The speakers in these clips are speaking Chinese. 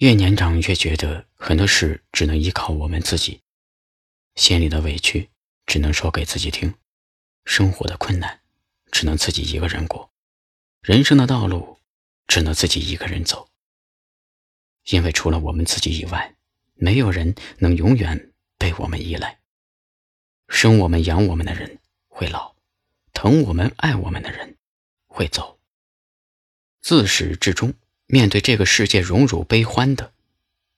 越年长越觉得很多事只能依靠我们自己，心里的委屈只能说给自己听，生活的困难只能自己一个人过，人生的道路只能自己一个人走。因为除了我们自己以外，没有人能永远被我们依赖。生我们养我们的人会老，疼我们爱我们的人会走。自始至终。面对这个世界荣辱悲欢的，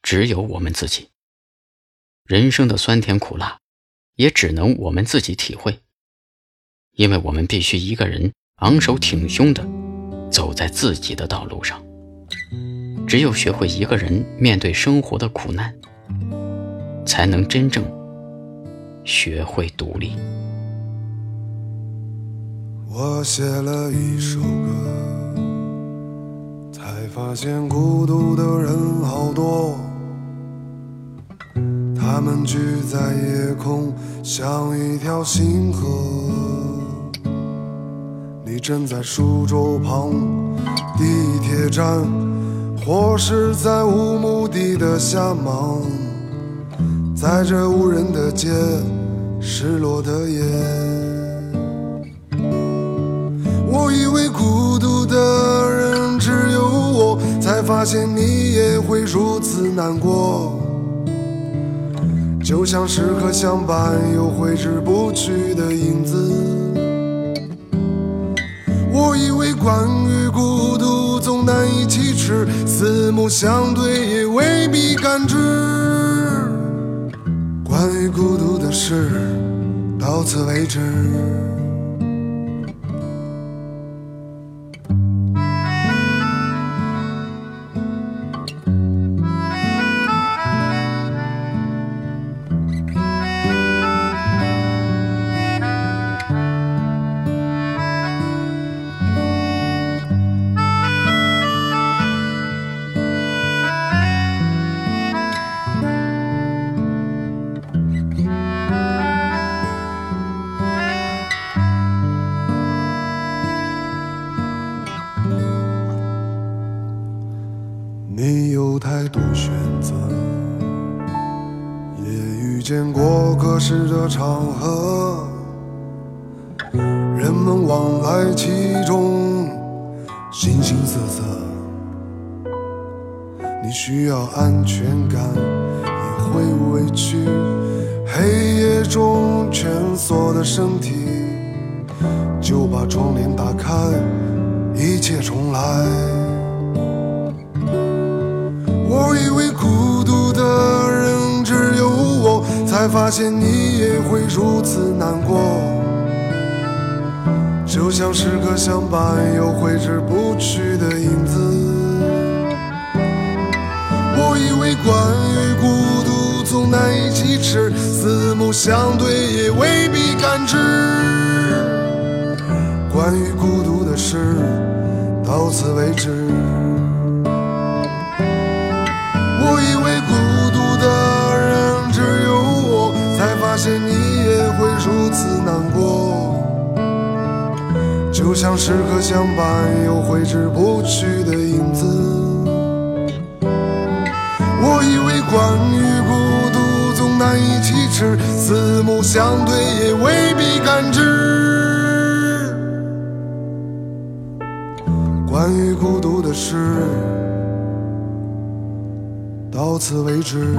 只有我们自己。人生的酸甜苦辣，也只能我们自己体会。因为我们必须一个人昂首挺胸的走在自己的道路上。只有学会一个人面对生活的苦难，才能真正学会独立。我写了一首歌。发现孤独的人好多，他们聚在夜空，像一条星河。你站在书桌旁，地铁站，或是在无目的的瞎忙，在这无人的街，失落的夜。我以为孤独的发现你也会如此难过，就像时刻相伴又挥之不去的影子。我以为关于孤独总难以启齿，四目相对也未必感知。关于孤独的事，到此为止。你有太多选择，也遇见过各式的场合，人们往来其中，形形色色。你需要安全感，也会委屈。黑夜中蜷缩的身体，就把窗帘打开，一切重来。才发现你也会如此难过。就像时刻相伴又挥之不去的影子。我以为关于孤独总难以启齿，四目相对也未必感知。关于孤独的事，到此为止。我以为现你也会如此难过。就像时刻相伴又挥之不去的影子。我以为关于孤独总难以启齿，四目相对也未必感知。关于孤独的事。到此为止。